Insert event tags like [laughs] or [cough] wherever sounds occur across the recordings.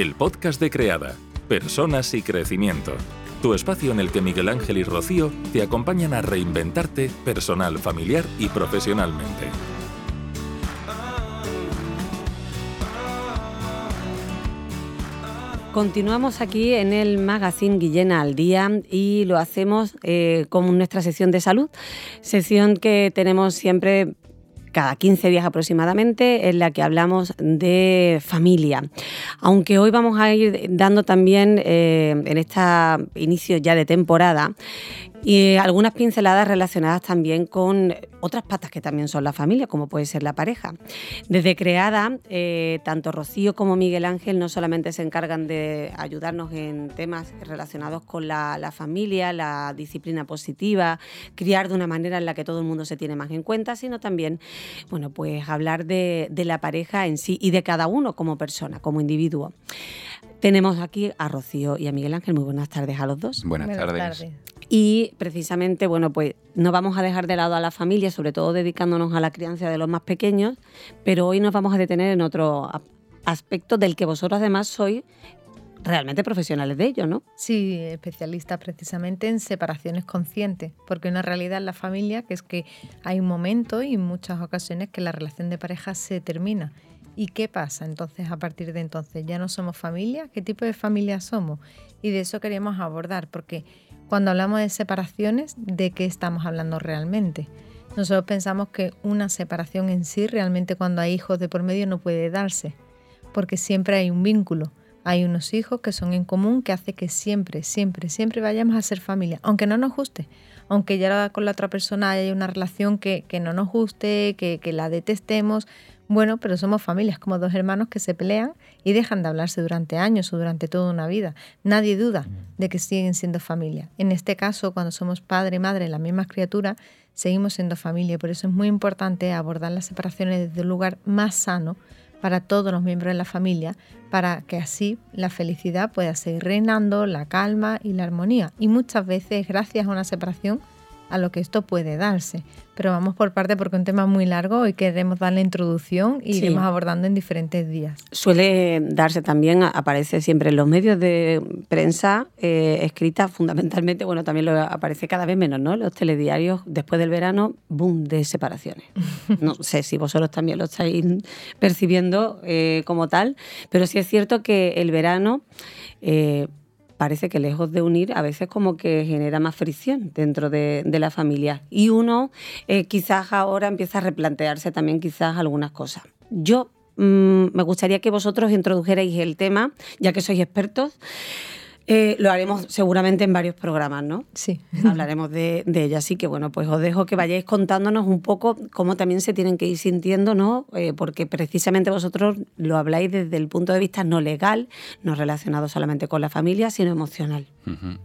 el podcast de Creada, Personas y Crecimiento. Tu espacio en el que Miguel Ángel y Rocío te acompañan a reinventarte personal, familiar y profesionalmente. Continuamos aquí en el magazine Guillena al Día y lo hacemos eh, con nuestra sección de salud, sección que tenemos siempre cada 15 días aproximadamente, en la que hablamos de familia. Aunque hoy vamos a ir dando también, eh, en este inicio ya de temporada, y algunas pinceladas relacionadas también con otras patas que también son la familia, como puede ser la pareja. Desde creada, eh, tanto Rocío como Miguel Ángel no solamente se encargan de ayudarnos en temas relacionados con la, familia, la disciplina positiva, criar de una manera en la que todo el mundo se tiene más en cuenta, sino también, bueno, pues hablar de, la pareja en sí y de cada uno como persona, como individuo. Tenemos aquí a Rocío y a Miguel Ángel. Muy buenas tardes a los dos. Buenas, tardes. Y precisamente, bueno, pues no vamos a dejar de lado a la familia, sobre todo dedicándonos a la crianza de los más pequeños, pero hoy nos vamos a detener en otro aspecto del que vosotros además sois realmente profesionales de ello, ¿no? Sí, especialistas precisamente en separaciones conscientes, porque una realidad en la familia que es que hay un momento y muchas ocasiones que la relación de pareja se termina. ¿Y qué pasa entonces a partir de entonces? ¿Ya no somos familia? ¿Qué tipo de familia somos? Y de eso queríamos abordar, porque cuando hablamos de separaciones, ¿de qué estamos hablando realmente? Nosotros pensamos que una separación en sí, realmente cuando hay hijos de por medio, no puede darse, porque siempre hay un vínculo. Hay unos hijos que son en común que hace que siempre, siempre, siempre vayamos a ser familia, aunque no nos guste, aunque ya con la otra persona haya una relación que, no nos guste, que, que la detestemos, bueno, pero somos familias, como dos hermanos que se pelean y dejan de hablarse durante años o durante toda una vida. Nadie duda de que siguen siendo familia. En este caso, cuando somos padre y madre, las mismas criaturas, seguimos siendo familia. Por eso es muy importante abordar las separaciones desde un lugar más sano para todos los miembros de la familia, para que así la felicidad pueda seguir reinando, la calma y la armonía. Y muchas veces, gracias a una separación, a lo que esto puede darse. Pero vamos por parte porque es un tema muy largo y queremos dar la introducción y iremos abordando en diferentes días. Suele darse también, aparece siempre en los medios de prensa eh, escrita fundamentalmente, bueno, también lo aparece cada vez menos, ¿no? Los telediarios después del verano, boom, de separaciones. [laughs] No sé si vosotros también lo estáis percibiendo eh, como tal, pero sí es cierto que el verano... Eh, parece que lejos de unir, a veces como que genera más fricción dentro de, la familia. Y uno eh, quizás ahora empieza a replantearse también quizás algunas cosas. Yo mm, me gustaría que vosotros introdujerais el tema, ya que sois expertos. Eh, lo haremos seguramente en varios programas, ¿no? Sí. Hablaremos de, de ello. Así que, bueno, pues os dejo que vayáis contándonos un poco cómo también se tienen que ir sintiendo, ¿no? Eh, porque precisamente vosotros lo habláis desde el punto de vista no legal, no relacionado solamente con la familia, sino emocional.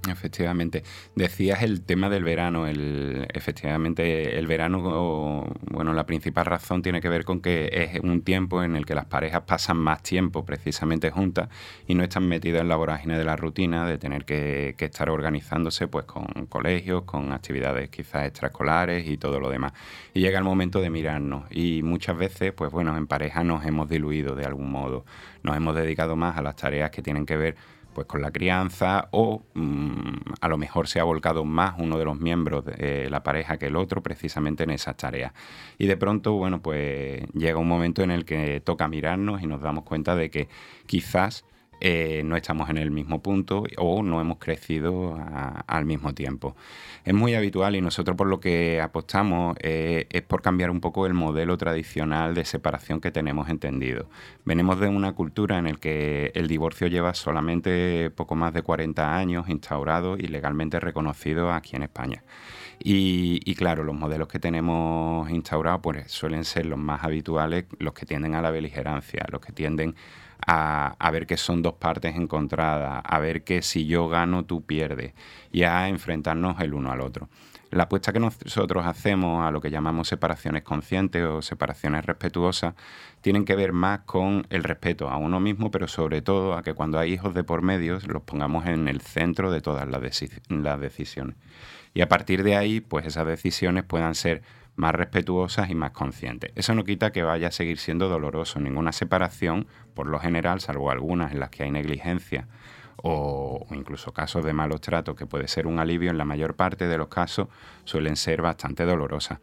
Efectivamente. Decías el tema del verano. El, efectivamente, el verano, bueno, la principal razón tiene que ver con que es un tiempo en el que las parejas pasan más tiempo precisamente juntas y no están metidas en la vorágine de la rutina de tener que, estar organizándose pues con colegios, con actividades quizás extraescolares y todo lo demás. Y llega el momento de mirarnos y muchas veces pues bueno, en pareja nos hemos diluido de algún modo, nos hemos dedicado más a las tareas que tienen que ver pues con la crianza o mm, a lo mejor se ha volcado más uno de los miembros de la pareja que el otro precisamente en esas tareas. Y de pronto, bueno, pues llega un momento en el que toca mirarnos y nos damos cuenta de que quizás eh, no estamos en el mismo punto o no hemos crecido al mismo tiempo. Es muy habitual y nosotros por lo que apostamos eh, es por cambiar un poco el modelo tradicional de separación que tenemos entendido. Venimos de una cultura en la que el divorcio lleva solamente poco más de 40 años instaurado y legalmente reconocido aquí en España. Y, claro, los modelos que tenemos instaurados pues, suelen ser los más habituales, los que tienden a la beligerancia, los que tienden a, ver que son dos partes encontradas, a ver que si yo gano, tú pierdes, y a enfrentarnos el uno al otro. La apuesta que nosotros hacemos a lo que llamamos separaciones conscientes o separaciones respetuosas tienen que ver más con el respeto a uno mismo, pero sobre todo a que cuando hay hijos de por medio los pongamos en el centro de todas las, las decisiones. Y a partir de ahí, pues esas decisiones puedan ser más respetuosas y más conscientes. Eso no quita que vaya a seguir siendo doloroso. Ninguna separación, por lo general, salvo algunas en las que hay negligencia o, incluso casos de malos tratos, que puede ser un alivio, en la mayor parte de los casos suelen ser bastante dolorosas.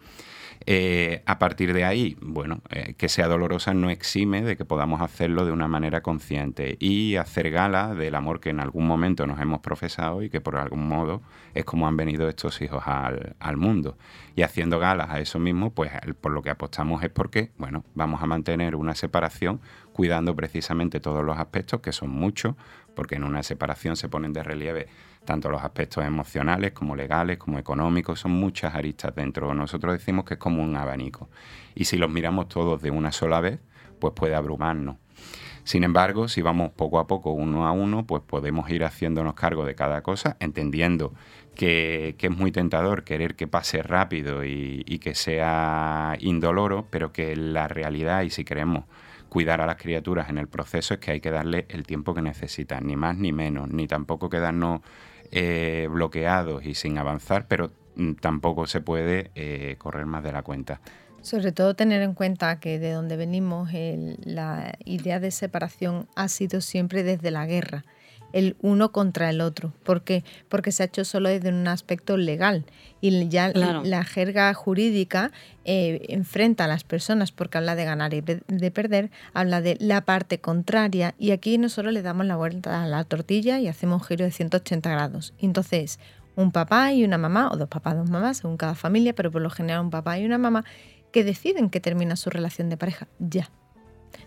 Eh, a partir de ahí, bueno, eh, que sea dolorosa no exime de que podamos hacerlo de una manera consciente y hacer gala del amor que en algún momento nos hemos profesado y que por algún modo es como han venido estos hijos al, al mundo. Y haciendo galas a eso mismo, pues por lo que apostamos es porque, bueno, vamos a mantener una separación cuidando precisamente todos los aspectos, que son muchos, porque en una separación se ponen de relieve tanto los aspectos emocionales como legales, como económicos, son muchas aristas dentro. Nosotros decimos que es como un abanico. Y si los miramos todos de una sola vez, pues puede abrumarnos. Sin embargo, si vamos poco a poco, uno a uno, pues podemos ir haciéndonos cargo de cada cosa, entendiendo que, es muy tentador querer que pase rápido y, y que sea indoloro, pero que la realidad, y si queremos cuidar a las criaturas en el proceso es que hay que darle el tiempo que necesitan, ni más ni menos, ni tampoco quedarnos eh, bloqueados y sin avanzar, pero mm, tampoco se puede eh, correr más de la cuenta. Sobre todo tener en cuenta que de donde venimos la idea de separación ha sido siempre desde la guerra el uno contra el otro. ¿Por qué? Porque se ha hecho solo desde un aspecto legal y ya la jerga jurídica eh, enfrenta a las personas porque habla de ganar y de perder, habla de la parte contraria y aquí nosotros le damos la vuelta a la tortilla y hacemos un giro de 180 grados. Entonces, un papá y una mamá, o dos papás, dos mamás, según cada familia, pero por lo general un papá y una mamá, que deciden que termina su relación de pareja ya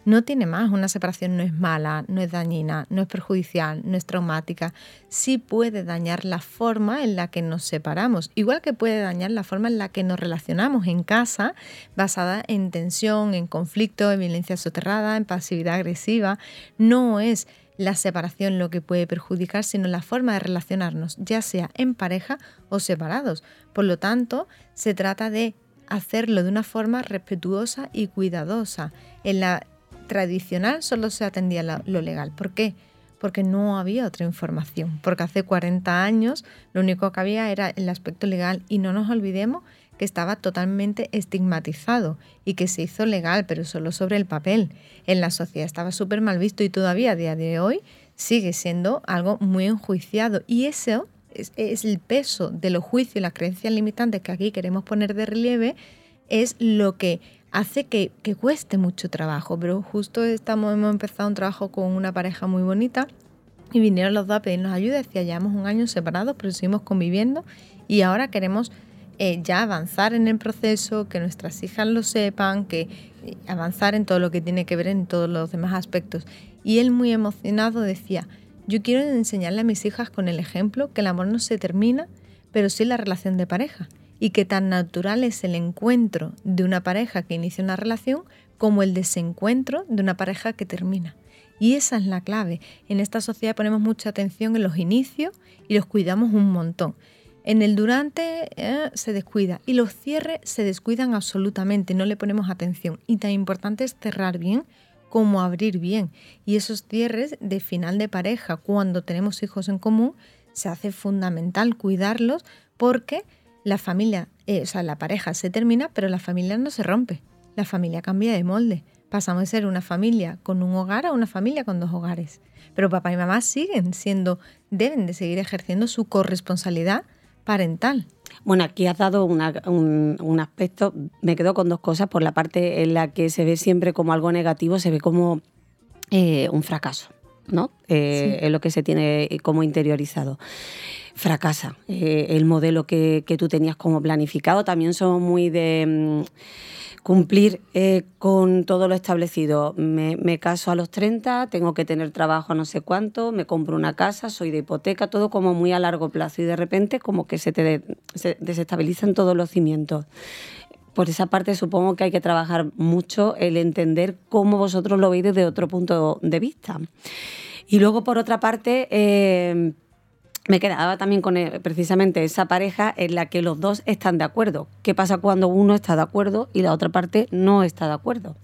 no tiene más, una separación no es mala, no es dañina, no es perjudicial, no es traumática. Sí puede dañar la forma en la que nos separamos, igual que puede dañar la forma en la que nos relacionamos en casa, basada en tensión, en conflicto, en violencia soterrada, en pasividad agresiva. No es la separación lo que puede perjudicar, sino la forma de relacionarnos, ya sea en pareja o separados. Por lo tanto, se trata de hacerlo de una forma respetuosa y cuidadosa. En la tradicional solo se atendía lo legal. ¿Por qué? Porque no había otra información. Porque hace 40 años lo único que había era el aspecto legal y no nos olvidemos que estaba totalmente estigmatizado y que se hizo legal, pero solo sobre el papel. En la sociedad estaba súper mal visto y todavía a día de hoy sigue siendo algo muy enjuiciado. Y eso es, es el peso de los juicios y las creencias limitantes que aquí queremos poner de relieve, es lo que hace que, cueste mucho trabajo, pero justo estamos, hemos empezado un trabajo con una pareja muy bonita y vinieron los dos a pedirnos ayuda, decía, llevamos un año separados, pero seguimos conviviendo y ahora queremos eh, ya avanzar en el proceso, que nuestras hijas lo sepan, que eh, avanzar en todo lo que tiene que ver en todos los demás aspectos. Y él muy emocionado decía, yo quiero enseñarle a mis hijas con el ejemplo que el amor no se termina, pero sí la relación de pareja y que tan natural es el encuentro de una pareja que inicia una relación como el desencuentro de una pareja que termina. Y esa es la clave. En esta sociedad ponemos mucha atención en los inicios y los cuidamos un montón. En el durante eh, se descuida y los cierres se descuidan absolutamente, no le ponemos atención. Y tan importante es cerrar bien como abrir bien. Y esos cierres de final de pareja, cuando tenemos hijos en común, se hace fundamental cuidarlos porque la familia, eh, o sea, la pareja se termina, pero la familia no se rompe. La familia cambia de molde. Pasamos de ser una familia con un hogar a una familia con dos hogares. Pero papá y mamá siguen siendo, deben de seguir ejerciendo su corresponsabilidad parental. Bueno, aquí has dado un, aspecto, me quedo con dos cosas, por la parte en la que se ve siempre como algo negativo, se ve como eh, un fracaso, ¿no? Eh, Es lo que se tiene como interiorizado fracasa eh, el modelo que, tú tenías como planificado. También somos muy de mm, cumplir eh, con todo lo establecido. Me, caso a los 30, tengo que tener trabajo a no sé cuánto, me compro una casa, soy de hipoteca, todo como muy a largo plazo y de repente como que se te se desestabilizan todos los cimientos. Por esa parte supongo que hay que trabajar mucho el entender cómo vosotros lo veis desde otro punto de vista. Y luego, por otra parte, eh, me quedaba también con eh, precisamente esa pareja en la que los dos están de acuerdo. ¿Qué pasa cuando uno está de acuerdo y la otra parte no está de acuerdo?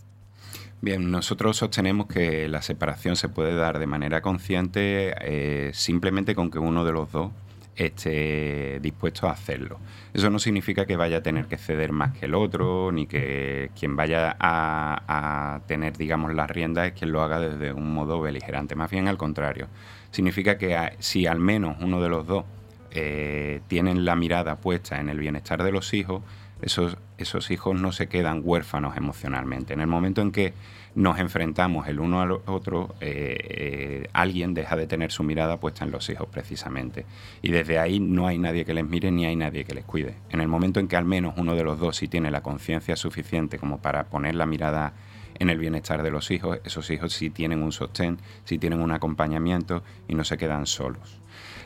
Bien, nosotros sostenemos que la separación se puede dar de manera consciente eh, simplemente con que uno de los dos esté dispuesto a hacerlo. Eso no significa que vaya a tener que ceder más que el otro, ni que quien vaya a, tener, digamos, las riendas es quien lo haga desde un modo beligerante. Más bien al contrario. Significa que si al menos uno de los dos eh, tienen la mirada puesta en el bienestar de los hijos, esos, esos hijos no se quedan huérfanos emocionalmente. En el momento en que nos enfrentamos el uno al otro, eh, eh, alguien deja de tener su mirada puesta en los hijos precisamente. Y desde ahí no hay nadie que les mire ni hay nadie que les cuide. En el momento en que al menos uno de los dos sí tiene la conciencia suficiente como para poner la mirada en el bienestar de los hijos, esos hijos sí tienen un sostén, sí tienen un acompañamiento y no se quedan solos.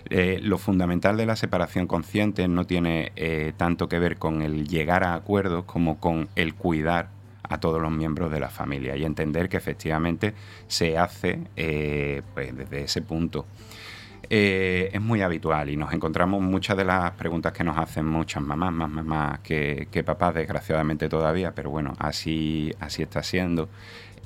Eh, lo fundamental de la separación consciente no tiene tanto que ver con el llegar a acuerdos como con el cuidar a todos los miembros de la familia y entender que efectivamente se hace eh, pues desde ese punto. Eh, es muy habitual y nos encontramos muchas de las preguntas que nos hacen muchas mamás, más mamás que, que papás, desgraciadamente todavía, pero bueno, así, así está siendo.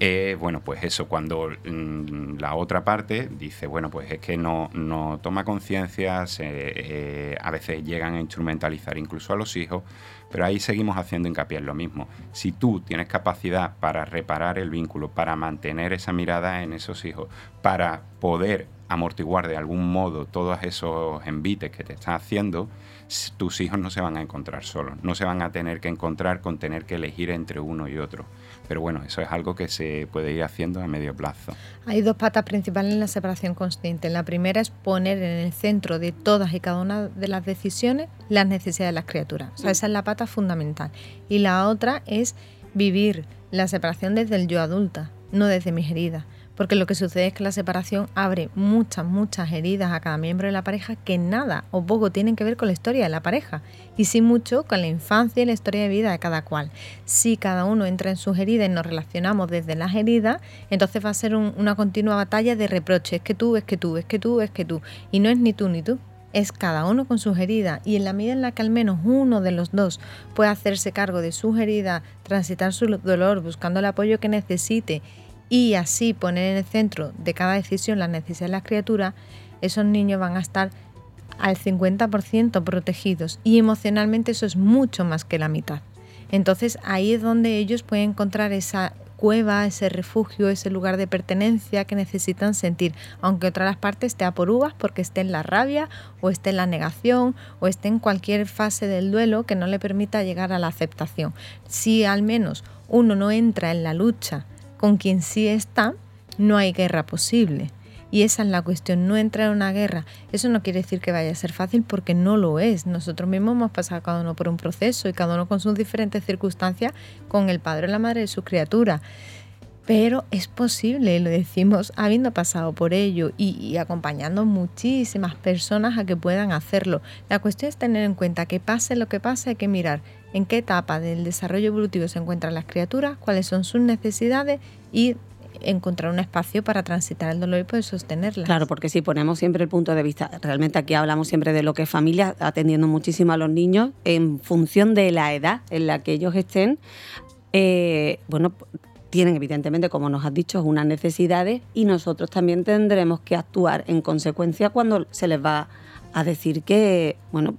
Eh, bueno, pues eso, cuando mm, la otra parte dice, bueno, pues es que no, no toma conciencia, a veces llegan a instrumentalizar incluso a los hijos, pero ahí seguimos haciendo hincapié en lo mismo. Si tú tienes capacidad para reparar el vínculo, para mantener esa mirada en esos hijos, para poder amortiguar de algún modo todos esos envites que te están haciendo, tus hijos no se van a encontrar solos, no se van a tener que encontrar con tener que elegir entre uno y otro. Pero bueno, eso es algo que se puede ir haciendo a medio plazo. Hay dos patas principales en la separación consciente. La primera es poner en el centro de todas y cada una de las decisiones las necesidades de las criaturas. O sea, esa es la pata fundamental. Y la otra es vivir la separación desde el yo adulta, no desde mis heridas porque lo que sucede es que la separación abre muchas, muchas heridas a cada miembro de la pareja que nada o poco tienen que ver con la historia de la pareja y sí mucho con la infancia y la historia de vida de cada cual. Si cada uno entra en sus heridas y nos relacionamos desde las heridas, entonces va a ser una continua batalla de reproches, es que tú, es que tú, es que tú, es que tú, y no es ni tú ni tú. Es cada uno con sus heridas y en la medida en la que al menos uno de los dos puede hacerse cargo de sus heridas, transitar su dolor, buscando el apoyo que necesite y así poner en el centro de cada decisión las necesidades de las criaturas, esos niños van a estar al 50% protegidos y emocionalmente eso es mucho más que la mitad. Entonces ahí es donde ellos pueden encontrar esa cueva, ese refugio, ese lugar de pertenencia que necesitan sentir, aunque otra de las partes esté a por uvas porque esté en la rabia o esté en la negación o esté en cualquier fase del duelo que no le permita llegar a la aceptación. Si al menos uno no entra en la lucha con quien sí está, no hay guerra posible. Y esa es la cuestión, no entrar en una guerra. Eso no quiere decir que vaya a ser fácil porque no lo es. Nosotros mismos hemos pasado cada uno por un proceso y cada uno con sus diferentes circunstancias con el padre o la madre de su criatura. Pero es posible, lo decimos habiendo pasado por ello y, y, acompañando muchísimas personas a que puedan hacerlo. La cuestión es tener en cuenta que pase lo que pase, hay que mirar en qué etapa del desarrollo evolutivo se encuentran las criaturas, cuáles son sus necesidades y encontrar un espacio para transitar el dolor y poder sostenerlas. Claro, porque si ponemos siempre el punto de vista, realmente aquí hablamos siempre de lo que es familia, atendiendo muchísimo a los niños en función de la edad en la que ellos estén, eh, bueno, tienen evidentemente, como nos has dicho, unas necesidades y nosotros también tendremos que actuar en consecuencia cuando se les va a decir que, bueno,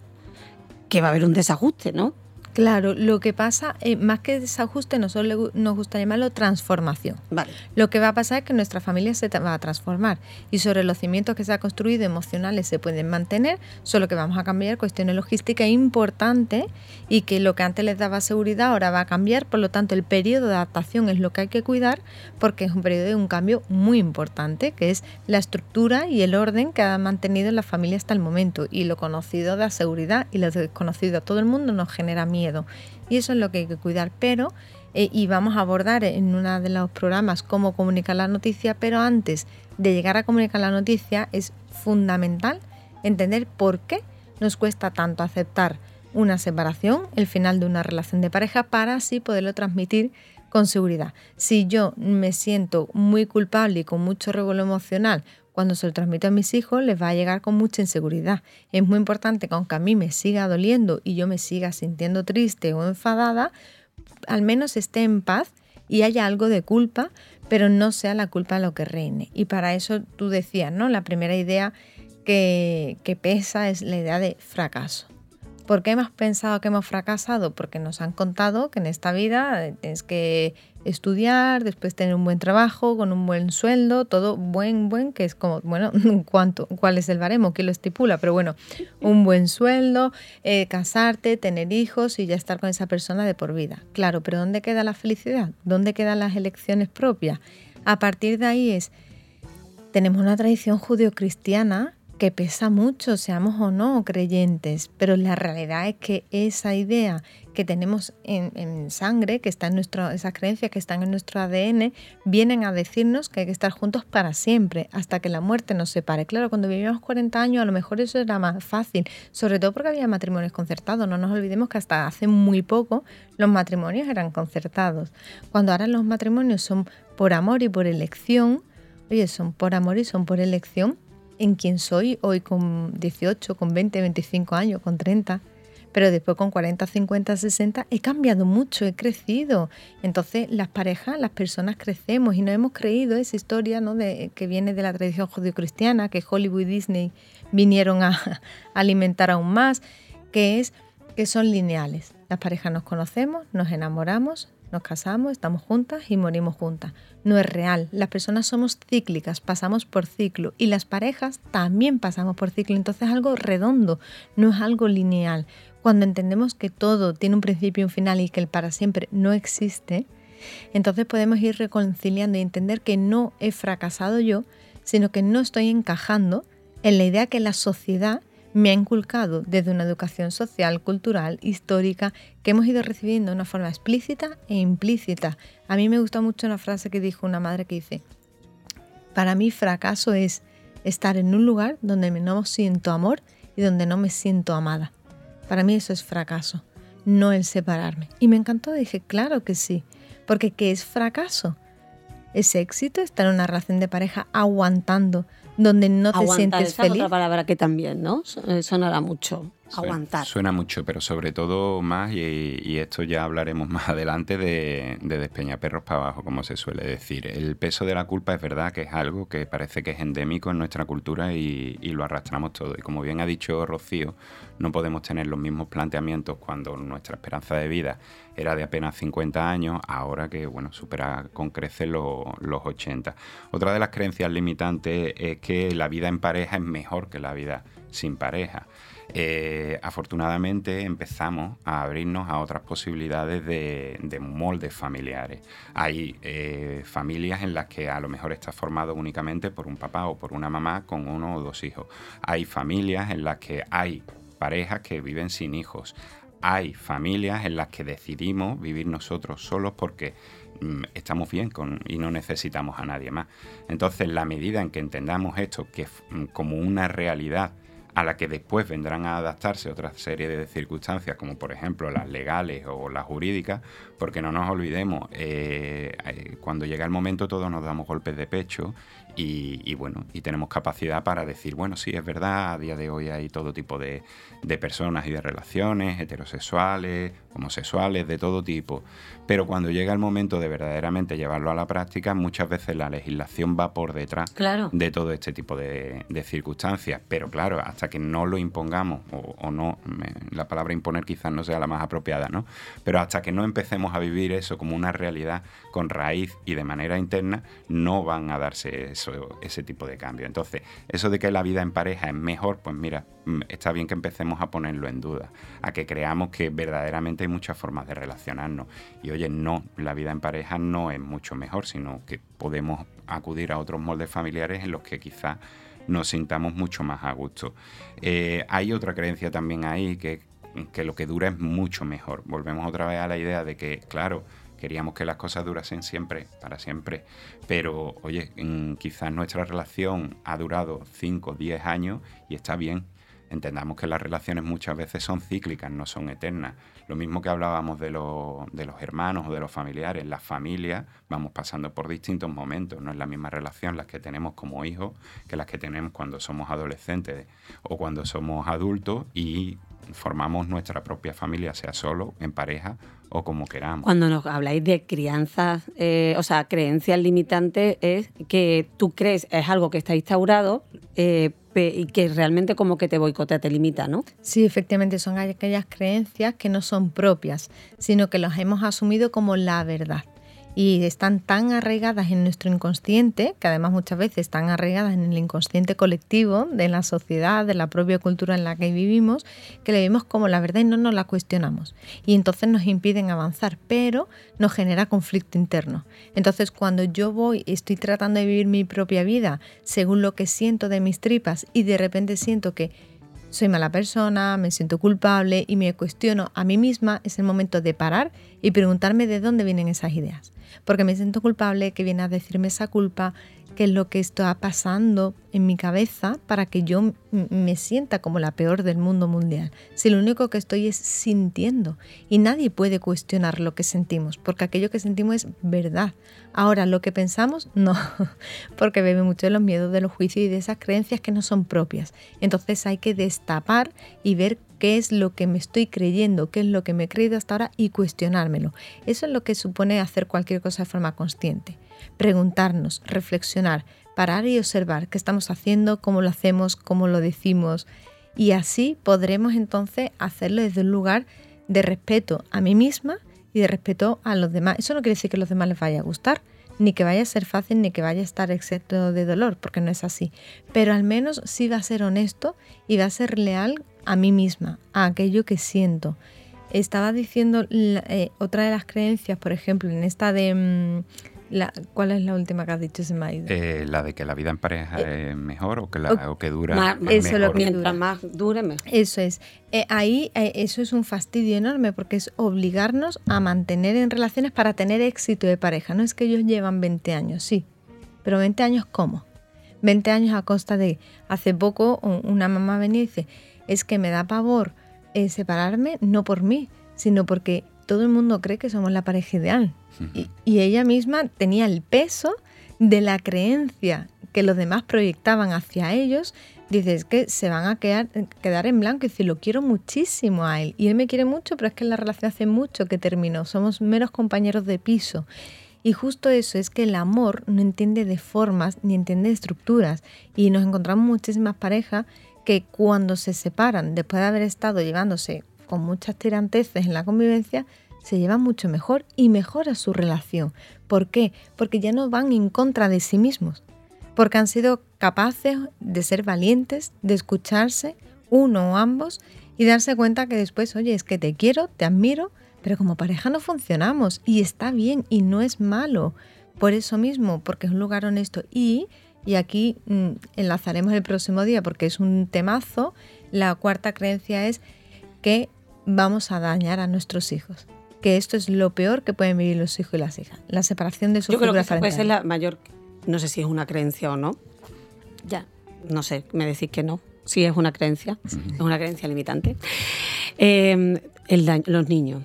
que va a haber un desajuste, ¿no? Claro, lo que pasa, eh, más que desajuste, nosotros nos gusta llamarlo transformación. Vale. Lo que va a pasar es que nuestra familia se va a transformar y sobre los cimientos que se ha construido emocionales se pueden mantener, solo que vamos a cambiar cuestiones logísticas importantes y que lo que antes les daba seguridad ahora va a cambiar, por lo tanto el periodo de adaptación es lo que hay que cuidar porque es un periodo de un cambio muy importante, que es la estructura y el orden que ha mantenido la familia hasta el momento y lo conocido da seguridad y lo desconocido a todo el mundo nos genera miedo y eso es lo que hay que cuidar. Pero, eh, y vamos a abordar en uno de los programas cómo comunicar la noticia, pero antes de llegar a comunicar la noticia es fundamental entender por qué nos cuesta tanto aceptar una separación, el final de una relación de pareja, para así poderlo transmitir con seguridad. Si yo me siento muy culpable y con mucho revuelo emocional cuando se lo transmito a mis hijos, les va a llegar con mucha inseguridad. Es muy importante que aunque a mí me siga doliendo y yo me siga sintiendo triste o enfadada, al menos esté en paz y haya algo de culpa, pero no sea la culpa lo que reine. Y para eso tú decías, ¿no? La primera idea que, que pesa es la idea de fracaso. ¿Por qué hemos pensado que hemos fracasado? Porque nos han contado que en esta vida tienes que estudiar, después tener un buen trabajo, con un buen sueldo, todo buen, buen, que es como, bueno, [laughs] ¿cuánto, ¿cuál es el baremo? ¿Quién lo estipula? Pero bueno, un buen sueldo, eh, casarte, tener hijos y ya estar con esa persona de por vida. Claro, pero ¿dónde queda la felicidad? ¿Dónde quedan las elecciones propias? A partir de ahí es, tenemos una tradición judio-cristiana que pesa mucho, seamos o no creyentes, pero la realidad es que esa idea que tenemos en, sangre, que está en nuestro, esas creencias que están en nuestro ADN, vienen a decirnos que hay que estar juntos para siempre, hasta que la muerte nos separe. Claro, cuando vivíamos 40 años a lo mejor eso era más fácil, sobre todo porque había matrimonios concertados. No nos olvidemos que hasta hace muy poco los matrimonios eran concertados. Cuando ahora los matrimonios son por amor y por elección, oye, son por amor y son por elección, en quién soy hoy con 18, con 20, 25 años, con 30. Pero después con 40, 50, 60 he cambiado mucho, he crecido. Entonces las parejas, las personas crecemos y no hemos creído esa historia ¿no? de, que viene de la tradición judio-cristiana, que Hollywood y Disney vinieron a, [laughs] alimentar aún más, que es que son lineales. Las parejas nos conocemos, nos enamoramos, nos casamos, estamos juntas y morimos juntas. No es real. Las personas somos cíclicas, pasamos por ciclo y las parejas también pasamos por ciclo. Entonces es algo redondo, no es algo lineal. Cuando entendemos que todo tiene un principio y un final y que el para siempre no existe, entonces podemos ir reconciliando y entender que no he fracasado yo, sino que no estoy encajando en la idea que la sociedad me ha inculcado desde una educación social, cultural, histórica, que hemos ido recibiendo de una forma explícita e implícita. A mí me gusta mucho una frase que dijo una madre que dice, para mí fracaso es estar en un lugar donde no siento amor y donde no me siento amada. Para mí eso es fracaso, no el separarme. Y me encantó, dije, claro que sí, porque ¿qué es fracaso? ¿Es éxito estar en una relación de pareja aguantando donde no te sientes esa feliz. Es otra palabra que también, ¿no? Eh, sonará mucho. Aguantar. Suena mucho, pero sobre todo más, y, esto ya hablaremos más [laughs] adelante, de, de despeñaperros para abajo, como se suele decir. El peso de la culpa es verdad que es algo que parece que es endémico en nuestra cultura y, y lo arrastramos todo. Y como bien ha dicho Rocío, no podemos tener los mismos planteamientos cuando nuestra esperanza de vida era de apenas 50 años, ahora que bueno, supera con creces los, los 80. Otra de las creencias limitantes es que la vida en pareja es mejor que la vida sin pareja. Eh, afortunadamente empezamos a abrirnos a otras posibilidades de, moldes familiares. Hay eh, familias en las que a lo mejor está formado únicamente por un papá o por una mamá con uno o dos hijos. Hay familias en las que hay parejas que viven sin hijos. Hay familias en las que decidimos vivir nosotros solos porque mm, estamos bien con, y no necesitamos a nadie más. Entonces, la medida en que entendamos esto que mm, como una realidad a la que después vendrán a adaptarse otra serie de circunstancias, como por ejemplo las legales o las jurídicas, porque no nos olvidemos, eh, eh, cuando llega el momento todos nos damos golpes de pecho y, bueno, y tenemos capacidad para decir, bueno, sí, es verdad, a día de hoy hay todo tipo de, de personas y de relaciones, heterosexuales, homosexuales, de todo tipo. Pero cuando llega el momento de verdaderamente llevarlo a la práctica, muchas veces la legislación va por detrás de todo este tipo de, circunstancias. Pero claro, hasta que no lo impongamos, o, no, la palabra imponer quizás no sea la más apropiada, ¿no? Pero hasta que no empecemos a vivir eso como una realidad con raíz y de manera interna, no van a darse eso, ese tipo de cambio. Entonces, eso de que la vida en pareja es mejor, pues mira, mm, está bien que empecemos a ponerlo en duda, a que creamos que verdaderamente hay muchas formas de relacionarnos. Y oye, no, la vida en pareja no es mucho mejor, sino que podemos acudir a otros moldes familiares en los que quizás nos sintamos mucho más a gusto. Eh, hay otra creencia también ahí que, que lo que dura es mucho mejor. Volvemos otra vez a la idea de que, claro, queríamos que las cosas durasen siempre, para siempre, pero oye, quizás nuestra relación ha durado 5, 10 años y está bien entendamos que las relaciones muchas veces son cíclicas, no son eternas. Lo mismo que hablábamos de, de los hermanos o de los familiares, las familias vamos pasando por distintos momentos, no es la misma relación las que tenemos como hijos que las que tenemos cuando somos adolescentes o cuando somos adultos y formamos nuestra propia familia, sea solo, en pareja o como queramos. Cuando nos habláis de crianzas, eh, o sea, creencias limitantes, es que tú crees es algo que está instaurado, eh, y que realmente como que te boicotea, te limita, ¿no? Sí, efectivamente, son aquellas creencias que no son propias, sino que las hemos asumido como la verdad y están tan arraigadas en nuestro inconsciente, que además muchas veces están arraigadas en el inconsciente colectivo de la sociedad, de la propia cultura en la que vivimos, que le vemos como la verdad y no nos la cuestionamos. Y entonces nos impiden avanzar, pero nos genera conflicto interno. Entonces cuando yo voy, estoy tratando de vivir mi propia vida según lo que siento de mis tripas y de repente siento que soy mala persona, me siento culpable y me cuestiono a mí misma, es el momento de parar y preguntarme de dónde vienen esas ideas. Porque me siento culpable, que viene a decirme esa culpa, qué es lo que está pasando en mi cabeza para que yo me sienta como la peor del mundo mundial. Si lo único que estoy es sintiendo y nadie puede cuestionar lo que sentimos, porque aquello que sentimos es verdad. Ahora, lo que pensamos, [laughs] no, porque bebe mucho de los miedos, de los juicios y de esas creencias que no son propias. Entonces hay que destapar y ver qué es lo que me estoy creyendo, qué es lo que me he creído hasta ahora y cuestionármelo. Eso es lo que supone hacer cualquier cosa de forma consciente preguntarnos, reflexionar, parar y observar qué estamos haciendo, cómo lo hacemos, cómo lo decimos. Y así podremos entonces hacerlo desde un lugar de respeto a mí misma y de respeto a los demás. Eso no quiere decir que a los demás les vaya a gustar, ni que vaya a ser fácil, ni que vaya a estar excepto de dolor, porque no es así. Pero al menos sí va a ser honesto y va a ser leal a mí misma, a aquello que siento. Estaba diciendo eh, otra de las creencias, por ejemplo, en esta de... Mm, ¿Cuál es la última que has dicho, eh, la de que la vida en pareja eh, es mejor o que, la, que dura eso Lo que mientras más dure, mejor. Eso es. Eh, ahí eso es un fastidio enorme porque es obligarnos a mantener en relaciones para tener éxito de pareja. No es que ellos llevan 20 años, sí. Pero 20 años, ¿cómo? 20 años a costa de... Hace poco una mamá venía y dice, es que me da pavor separarme no por mí, sino porque todo el mundo cree que somos la pareja ideal. Y, ella misma tenía el peso de la creencia que los demás proyectaban hacia ellos. Dices que se van a quedar, quedar en blanco y decir, lo quiero muchísimo a él. Y él me quiere mucho, pero es que la relación hace mucho que terminó. Somos meros compañeros de piso. Y justo eso es que el amor no entiende de formas ni entiende de estructuras. Y nos encontramos muchísimas parejas que cuando se separan, después de haber estado llevándose con muchas tiranteces en la convivencia, se llevan mucho mejor y mejora su relación. ¿Por qué? Porque ya no van en contra de sí mismos, porque han sido capaces de ser valientes, de escucharse, uno o ambos, y darse cuenta que después, oye, es que te quiero, te admiro, pero como pareja no funcionamos y está bien y no es malo. Por eso mismo, porque es un lugar honesto y, y aquí mm, enlazaremos el próximo día porque es un temazo, la cuarta creencia es que vamos a dañar a nuestros hijos. Que esto es lo peor que pueden vivir los hijos y las hijas. La separación de sus Yo creo que puede ser la mayor, no sé si es una creencia o no. Ya, no sé, me decís que no. Sí es una creencia, es una creencia limitante. Eh, el los niños.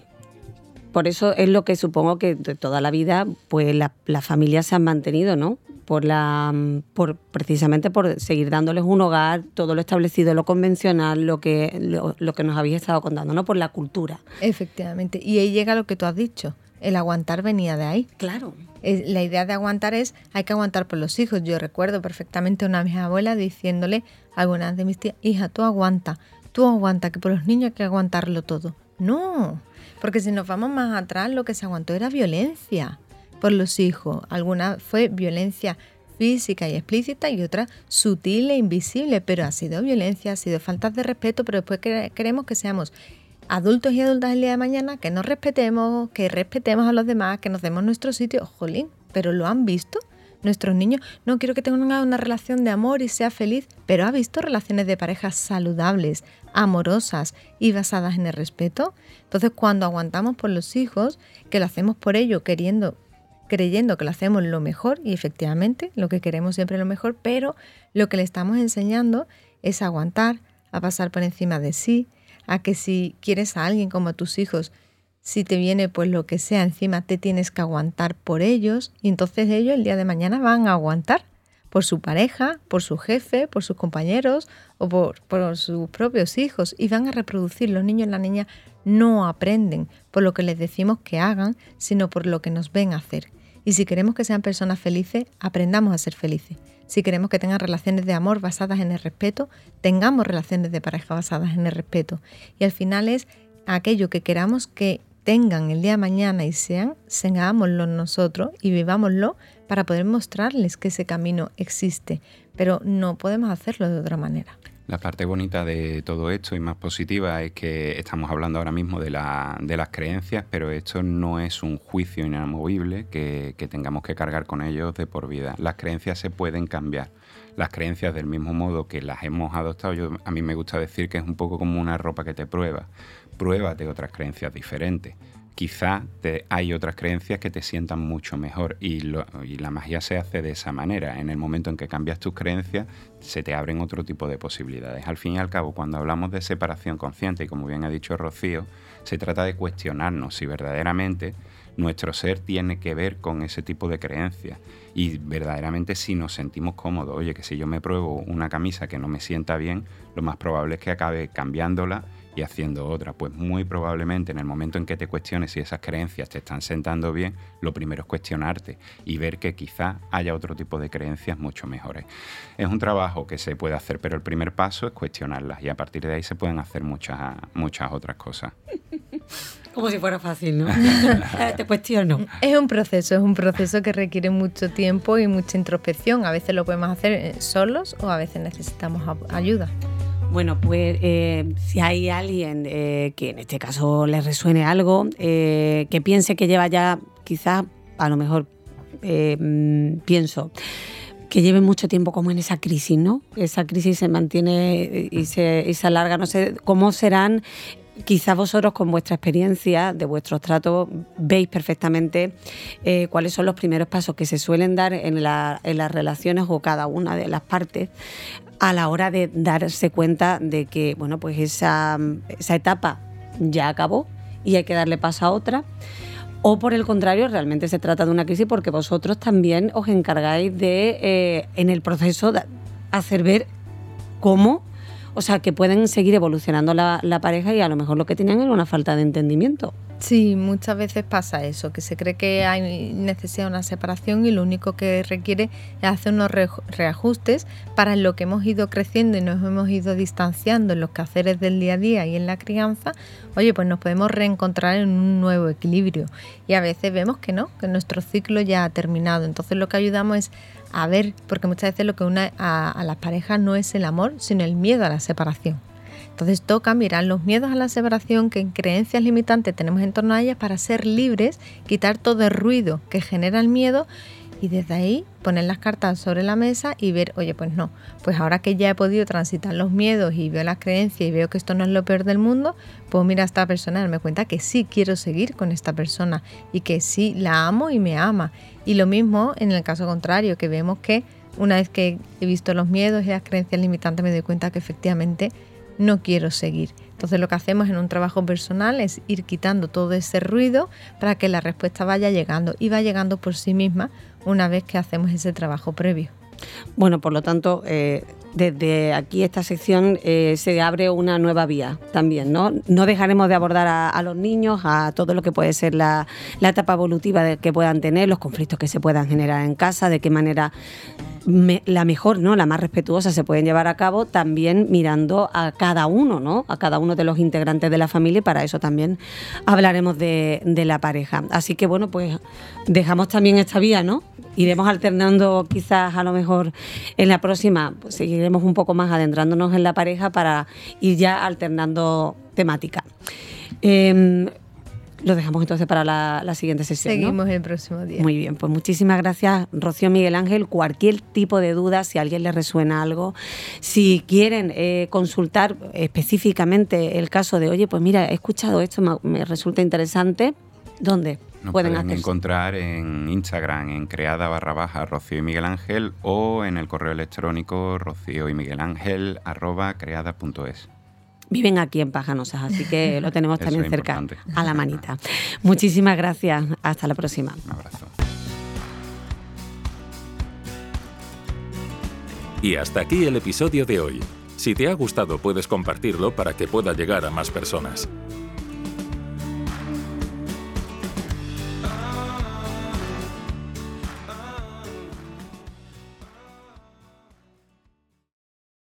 Por eso es lo que supongo que de toda la vida, pues las familias se han mantenido, ¿no? Por la por precisamente por seguir dándoles un hogar, todo lo establecido, lo convencional, lo que lo, que nos habéis estado contando, ¿no? Por la cultura. Efectivamente. Y ahí llega lo que tú has dicho. El aguantar venía de ahí. Claro. La idea de aguantar es, hay que aguantar por los hijos. Yo recuerdo perfectamente a una de mis abuelas diciéndole a algunas de mis tías, hija, tú aguanta, tú aguanta, que por los niños hay que aguantarlo todo. No, porque si nos vamos más atrás, lo que se aguantó era violencia por los hijos. Alguna fue violencia física y explícita y otra sutil e invisible, pero ha sido violencia, ha sido falta de respeto, pero después queremos que seamos adultos y adultas el día de mañana, que nos respetemos, que respetemos a los demás, que nos demos nuestro sitio. Jolín, pero lo han visto. Nuestros niños, no quiero que tengan una relación de amor y sea feliz, pero ha visto relaciones de parejas saludables, amorosas y basadas en el respeto. Entonces, cuando aguantamos por los hijos, que lo hacemos por ello, queriendo creyendo que lo hacemos lo mejor y efectivamente lo que queremos siempre es lo mejor, pero lo que le estamos enseñando es aguantar, a pasar por encima de sí, a que si quieres a alguien como a tus hijos, si te viene pues lo que sea encima, te tienes que aguantar por ellos y entonces ellos el día de mañana van a aguantar por su pareja, por su jefe, por sus compañeros o por, por sus propios hijos y van a reproducir. Los niños y las niñas no aprenden por lo que les decimos que hagan, sino por lo que nos ven hacer. Y si queremos que sean personas felices, aprendamos a ser felices. Si queremos que tengan relaciones de amor basadas en el respeto, tengamos relaciones de pareja basadas en el respeto. Y al final es aquello que queramos que tengan el día de mañana y sean, seámoslo nosotros y vivámoslo para poder mostrarles que ese camino existe. Pero no podemos hacerlo de otra manera. La parte bonita de todo esto y más positiva es que estamos hablando ahora mismo de, la, de las creencias, pero esto no es un juicio inamovible que, tengamos que cargar con ellos de por vida. Las creencias se pueden cambiar. Las creencias del mismo modo que las hemos adoptado, a mí me gusta decir que es un poco como una ropa que te prueba. Pruébate otras creencias diferentes quizá te, hay otras creencias que te sientan mucho mejor y, y, la magia se hace de esa manera. En el momento en que cambias tus creencias, se te abren otro tipo de posibilidades. Al fin y al cabo, cuando hablamos de separación consciente, y como bien ha dicho Rocío, se trata de cuestionarnos si verdaderamente nuestro ser tiene que ver con ese tipo de creencias y verdaderamente si nos sentimos cómodos. Oye, que si yo me pruebo una camisa que no me sienta bien, lo más probable es que acabe cambiándola y haciendo otra. Pues muy probablemente en el momento en que te cuestiones si esas creencias te están sentando bien, lo primero es cuestionarte y ver que quizá haya otro tipo de creencias mucho mejores. Es un trabajo que se puede hacer, pero el primer paso es cuestionarlas y a partir de ahí se pueden hacer muchas, muchas otras cosas. Como si fuera fácil, ¿no? [laughs] Te cuestiono. Es un proceso, es un proceso que requiere mucho tiempo y mucha introspección. A veces lo podemos hacer eh, solos o a veces necesitamos ayuda. Bueno, pues eh, si hay alguien eh, que en este caso le resuene algo, eh, que piense que lleva ya, quizás, a lo mejor mm, pienso, que lleve mucho tiempo como en esa crisis, ¿no? Esa crisis se mantiene y se, y se alarga, no sé cómo serán quizás vosotros con vuestra experiencia de vuestros tratos veis perfectamente cuáles son los primeros pasos que se suelen dar en, en, las relaciones o cada una de las partes a la hora de darse cuenta de que, bueno, pues esa, esa etapa ya acabó y hay que darle paso a otra. O por el contrario, realmente se trata de una crisis porque vosotros también os encargáis de, eh, en el proceso, de hacer ver cómo, o sea, que pueden seguir evolucionando la, la pareja y a lo mejor lo que tenían era una falta de entendimiento. Sí, muchas veces pasa eso, que se cree que hay necesidad de una separación y lo único que requiere es hacer unos reajustes para lo que hemos ido creciendo y nos hemos ido distanciando en los quehaceres del día a día y en la crianza, oye, pues nos podemos reencontrar en un nuevo equilibrio. Y a veces vemos que no, que nuestro ciclo ya ha terminado. Entonces lo que ayudamos es a ver, porque muchas veces lo que une a, a las parejas no es el amor, sino el miedo a la separación. Entonces toca mirar los miedos a la separación que en creencias limitantes tenemos en torno a ellas para ser libres, quitar todo el ruido que genera el miedo y desde ahí poner las cartas sobre la mesa y ver, oye, pues no, pues ahora que ya he podido transitar los miedos y veo las creencias y veo que esto no es lo peor del mundo, puedo mirar a esta persona darme cuenta que sí quiero seguir con esta persona y que sí la amo y me ama. Y lo mismo en el caso contrario, que vemos que una vez que he visto los miedos y las creencias limitantes me doy cuenta que efectivamente no quiero seguir. Entonces lo que hacemos en un trabajo personal es ir quitando todo ese ruido para que la respuesta vaya llegando y va llegando por sí misma una vez que hacemos ese trabajo previo. Bueno, por lo tanto, eh, desde aquí esta sección eh, se abre una nueva vía también, ¿no? No dejaremos de abordar a, los niños, a todo lo que puede ser la, etapa evolutiva que puedan tener, los conflictos que se puedan generar en casa, de qué manera la mejor, ¿no? La más respetuosa se pueden llevar a cabo también mirando a cada uno, ¿no? A cada uno de los integrantes de la familia y para eso también hablaremos de, la pareja. Así que bueno, pues dejamos también esta vía, ¿no? Iremos alternando quizás a lo mejor en la próxima, pues seguiremos un poco más adentrándonos en la pareja para ir ya alternando temática. Em, lo dejamos entonces para la, siguiente sesión. Seguimos el próximo día. Muy bien, pues muchísimas gracias, Rocío Miguel Ángel. Cualquier tipo de duda, si a alguien le resuena algo, si quieren eh, consultar específicamente el caso de, oye, pues mira, he escuchado esto, me, resulta interesante, ¿dónde? Nos pueden, encontrar en Instagram en creada barra baja Rocío y Miguel Ángel o en el correo electrónico rocío y Miguel Ángel arroba creada.es viven aquí en Pajanosas, así que [laughs] lo tenemos también cerca a la [laughs] manita. Muchísimas gracias. Hasta la próxima. Un abrazo. Y hasta aquí el episodio de hoy. Si te ha gustado puedes compartirlo para que pueda llegar a más personas.